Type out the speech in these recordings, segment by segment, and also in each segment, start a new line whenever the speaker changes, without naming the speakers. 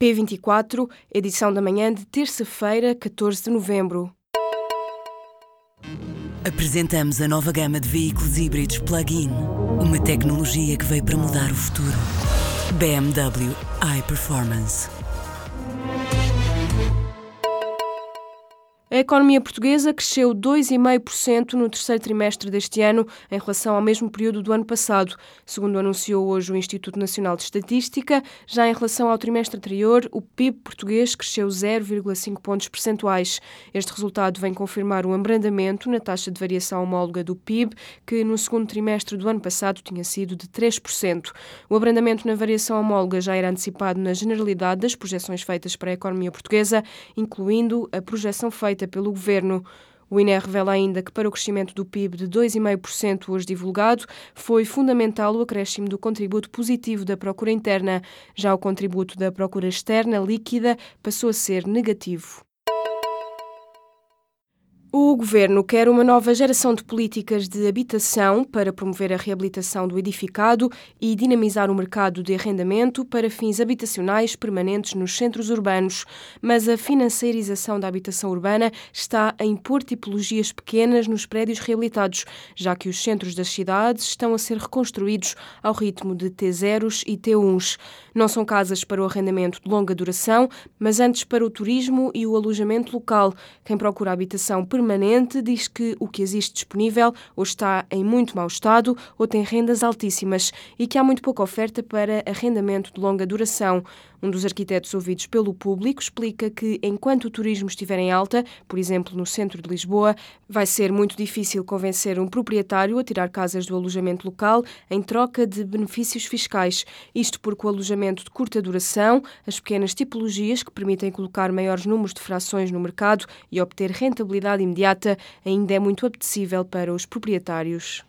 P24, edição da manhã de terça-feira, 14 de novembro.
Apresentamos a nova gama de veículos híbridos plug-in. Uma tecnologia que veio para mudar o futuro. BMW iPerformance.
A economia portuguesa cresceu 2,5% no terceiro trimestre deste ano em relação ao mesmo período do ano passado, segundo anunciou hoje o Instituto Nacional de Estatística. Já em relação ao trimestre anterior, o PIB português cresceu 0,5 pontos percentuais. Este resultado vem confirmar o abrandamento na taxa de variação homóloga do PIB, que no segundo trimestre do ano passado tinha sido de 3%. O abrandamento na variação homóloga já era antecipado na generalidade das projeções feitas para a economia portuguesa, incluindo a projeção feita pelo governo. O INE revela ainda que para o crescimento do PIB de 2,5% hoje divulgado, foi fundamental o acréscimo do contributo positivo da procura interna. Já o contributo da procura externa líquida passou a ser negativo. O Governo quer uma nova geração de políticas de habitação para promover a reabilitação do edificado e dinamizar o mercado de arrendamento para fins habitacionais permanentes nos centros urbanos. Mas a financiarização da habitação urbana está a impor tipologias pequenas nos prédios reabilitados, já que os centros das cidades estão a ser reconstruídos ao ritmo de T0s e T1s. Não são casas para o arrendamento de longa duração, mas antes para o turismo e o alojamento local. Quem procura habitação permanente permanente diz que o que existe disponível ou está em muito mau estado ou tem rendas altíssimas e que há muito pouca oferta para arrendamento de longa duração. Um dos arquitetos ouvidos pelo público explica que, enquanto o turismo estiver em alta, por exemplo no centro de Lisboa, vai ser muito difícil convencer um proprietário a tirar casas do alojamento local em troca de benefícios fiscais. Isto porque o alojamento de curta duração, as pequenas tipologias que permitem colocar maiores números de frações no mercado e obter rentabilidade imediata, ainda é muito apetecível para os proprietários.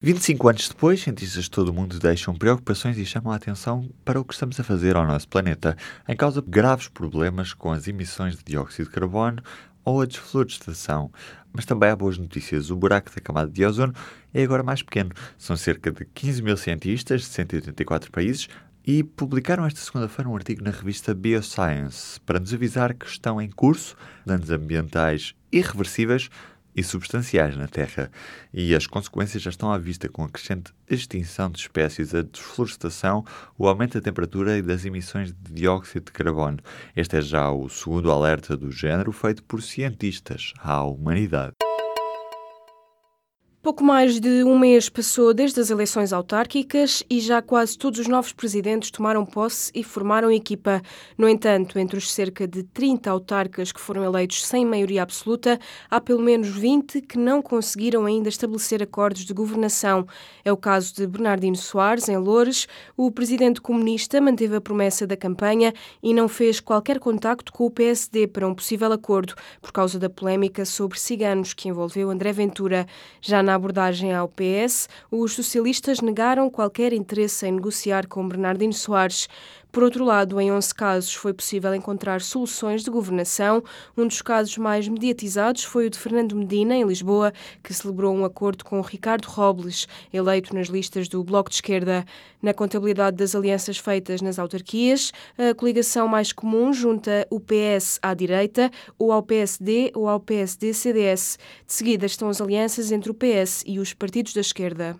25 anos depois, cientistas de todo o mundo deixam preocupações e chamam a atenção para o que estamos a fazer ao nosso planeta, em causa de graves problemas com as emissões de dióxido de carbono ou a desflorestação. Mas também há boas notícias. O buraco da camada de ozono é agora mais pequeno. São cerca de 15 mil cientistas de 184 países e publicaram esta segunda-feira um artigo na revista Bioscience para nos avisar que estão em curso danos ambientais irreversíveis e substanciais na Terra, e as consequências já estão à vista com a crescente extinção de espécies, a desflorestação, o aumento da temperatura e das emissões de dióxido de carbono. Este é já o segundo alerta do género feito por cientistas à humanidade.
Pouco mais de um mês passou desde as eleições autárquicas e já quase todos os novos presidentes tomaram posse e formaram equipa. No entanto, entre os cerca de 30 autarcas que foram eleitos sem maioria absoluta, há pelo menos 20 que não conseguiram ainda estabelecer acordos de governação. É o caso de Bernardino Soares, em Loures. O presidente comunista manteve a promessa da campanha e não fez qualquer contacto com o PSD para um possível acordo, por causa da polémica sobre ciganos que envolveu André Ventura. Já na abordagem ao PS, os socialistas negaram qualquer interesse em negociar com Bernardino Soares. Por outro lado, em 11 casos foi possível encontrar soluções de governação. Um dos casos mais mediatizados foi o de Fernando Medina, em Lisboa, que celebrou um acordo com Ricardo Robles, eleito nas listas do Bloco de Esquerda. Na contabilidade das alianças feitas nas autarquias, a coligação mais comum junta o PS à direita, ou ao PSD ou ao PSD-CDS. De seguida estão as alianças entre o PS e os partidos da esquerda.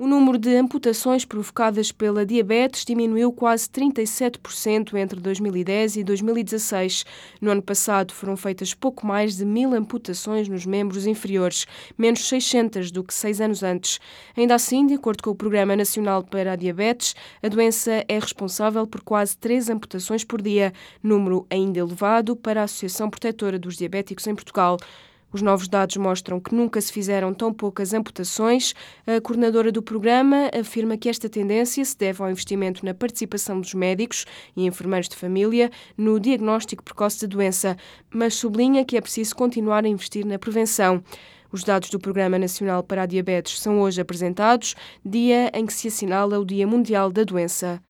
O número de amputações provocadas pela diabetes diminuiu quase 37% entre 2010 e 2016. No ano passado foram feitas pouco mais de mil amputações nos membros inferiores, menos 600 do que seis anos antes. Ainda assim, de acordo com o Programa Nacional para a Diabetes, a doença é responsável por quase três amputações por dia, número ainda elevado para a Associação Protetora dos Diabéticos em Portugal. Os novos dados mostram que nunca se fizeram tão poucas amputações. A coordenadora do programa afirma que esta tendência se deve ao investimento na participação dos médicos e enfermeiros de família no diagnóstico precoce da doença, mas sublinha que é preciso continuar a investir na prevenção. Os dados do Programa Nacional para a Diabetes são hoje apresentados, dia em que se assinala o Dia Mundial da Doença.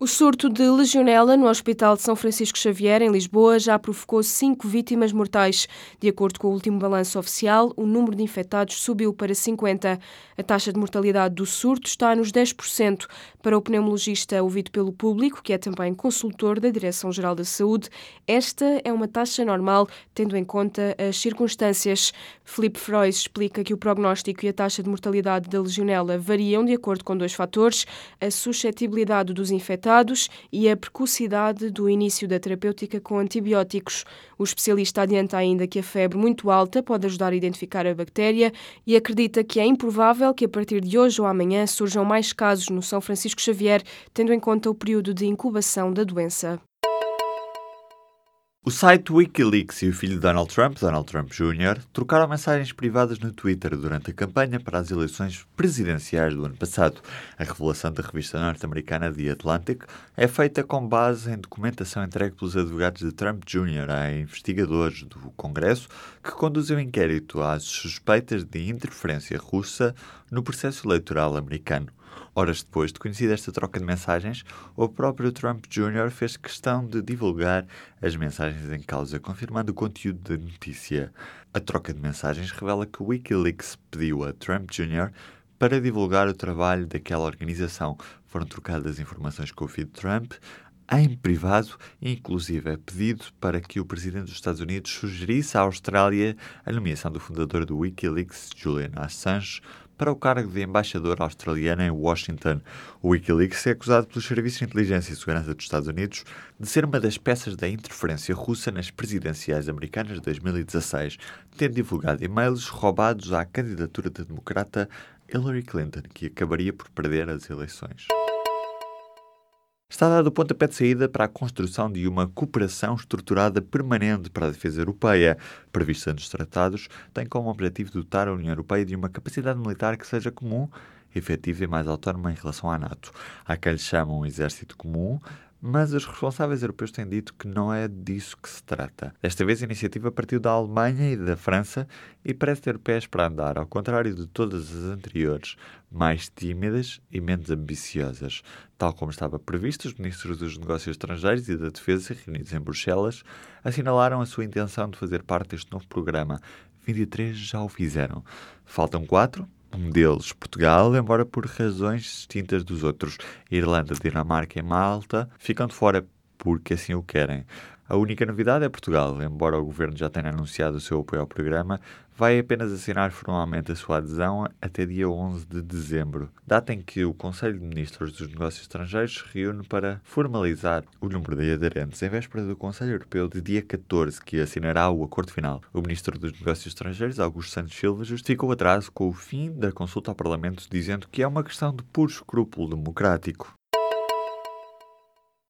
O surto de legionela no Hospital de São Francisco Xavier, em Lisboa, já provocou cinco vítimas mortais. De acordo com o último balanço oficial, o número de infectados subiu para 50. A taxa de mortalidade do surto está nos 10%. Para o pneumologista ouvido pelo público, que é também consultor da Direção-Geral da Saúde, esta é uma taxa normal, tendo em conta as circunstâncias. Felipe Frois explica que o prognóstico e a taxa de mortalidade da legionela variam de acordo com dois fatores: a suscetibilidade dos infectados e a precocidade do início da terapêutica com antibióticos. O especialista adianta ainda que a febre muito alta pode ajudar a identificar a bactéria e acredita que é improvável que a partir de hoje ou amanhã surjam mais casos no São Francisco Xavier, tendo em conta o período de incubação da doença.
O site Wikileaks e o filho de Donald Trump, Donald Trump Jr., trocaram mensagens privadas no Twitter durante a campanha para as eleições presidenciais do ano passado. A revelação da revista norte-americana The Atlantic é feita com base em documentação entregue pelos advogados de Trump Jr. a investigadores do Congresso que conduzem o um inquérito às suspeitas de interferência russa no processo eleitoral americano. Horas depois de conhecida esta troca de mensagens, o próprio Trump Jr. fez questão de divulgar as mensagens em causa, confirmando o conteúdo da notícia. A troca de mensagens revela que o Wikileaks pediu a Trump Jr. para divulgar o trabalho daquela organização. Foram trocadas informações com o filho de Trump, em privado, inclusive é pedido para que o presidente dos Estados Unidos sugerisse à Austrália a nomeação do fundador do Wikileaks, Julian Assange, para o cargo de embaixador australiano em Washington. O Wikileaks é acusado pelos serviços de inteligência e segurança dos Estados Unidos de ser uma das peças da interferência russa nas presidenciais americanas de 2016, tendo divulgado e-mails roubados à candidatura da democrata Hillary Clinton, que acabaria por perder as eleições. Está dado o pontapé de saída para a construção de uma cooperação estruturada permanente para a defesa europeia. Prevista nos tratados, tem como objetivo dotar a União Europeia de uma capacidade militar que seja comum, efetiva e mais autónoma em relação à NATO. Há quem lhe chamam um exército comum, mas os responsáveis europeus têm dito que não é disso que se trata. Desta vez a iniciativa partiu da Alemanha e da França e parece ter pés para andar, ao contrário de todas as anteriores, mais tímidas e menos ambiciosas. Tal como estava previsto, os ministros dos Negócios Estrangeiros e da Defesa, reunidos em Bruxelas, assinalaram a sua intenção de fazer parte deste novo programa. 23 já o fizeram. Faltam quatro, um deles, Portugal, embora por razões distintas dos outros. Irlanda, Dinamarca e Malta ficam de fora porque assim o querem. A única novidade é Portugal, embora o governo já tenha anunciado o seu apoio ao programa, vai apenas assinar formalmente a sua adesão até dia 11 de dezembro, data em que o Conselho de Ministros dos Negócios Estrangeiros se reúne para formalizar o número de aderentes, em véspera do Conselho Europeu de dia 14, que assinará o acordo final. O Ministro dos Negócios Estrangeiros, Augusto Santos Silva, justificou o atraso com o fim da consulta ao Parlamento, dizendo que é uma questão de puro escrúpulo democrático.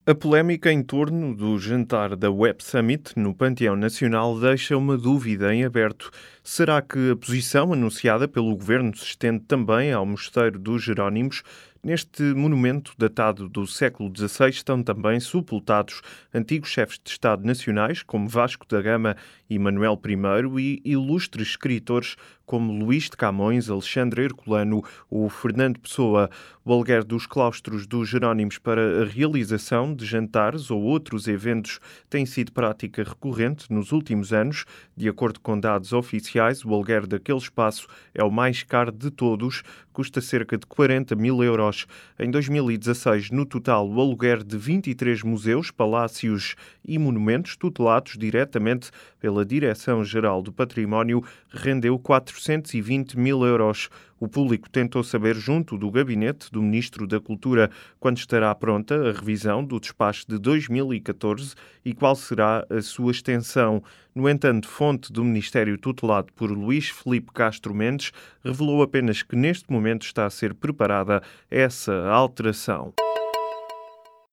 A polémica em torno do jantar da Web Summit no Panteão Nacional deixa uma dúvida em aberto. Será que a posição anunciada pelo governo se estende também ao Mosteiro dos Jerónimos? Neste monumento datado do século XVI estão também sepultados antigos chefes de Estado nacionais, como Vasco da Gama e Manuel I, e ilustres escritores como Luís de Camões, Alexandre Herculano ou Fernando Pessoa. O aluguer dos claustros dos Jerónimos para a realização de jantares ou outros eventos tem sido prática recorrente nos últimos anos. De acordo com dados oficiais, o aluguer daquele espaço é o mais caro de todos, custa cerca de 40 mil euros. Em 2016, no total, o aluguer de 23 museus, palácios e monumentos tutelados diretamente pela Direção-Geral do Património rendeu 420 mil euros. O público tentou saber, junto do gabinete do Ministro da Cultura, quando estará pronta a revisão do despacho de 2014 e qual será a sua extensão. No entanto, fonte do Ministério tutelado por Luís Felipe Castro Mendes revelou apenas que neste momento está a ser preparada essa alteração.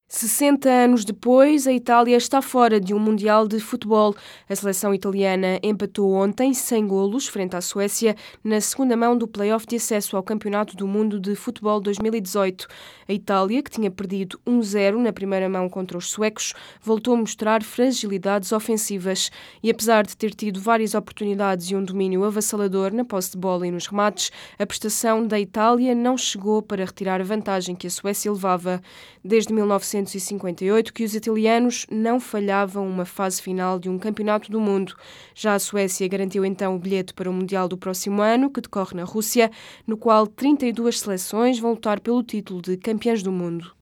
60 anos depois, a Itália está fora de um Mundial de Futebol. A seleção italiana empatou ontem, sem golos, frente à Suécia, na segunda mão do play-off de acesso ao Campeonato do Mundo de Futebol 2018. A Itália, que tinha perdido 1-0 na primeira mão contra os suecos, voltou a mostrar fragilidades ofensivas. E apesar de ter tido várias oportunidades e um domínio avassalador na posse de bola e nos remates, a prestação da Itália não chegou para retirar a vantagem que a Suécia levava. Desde 19 1958 que os italianos não falhavam uma fase final de um campeonato do mundo. Já a Suécia garantiu então o bilhete para o Mundial do próximo ano, que decorre na Rússia, no qual 32 seleções vão lutar pelo título de campeãs do mundo.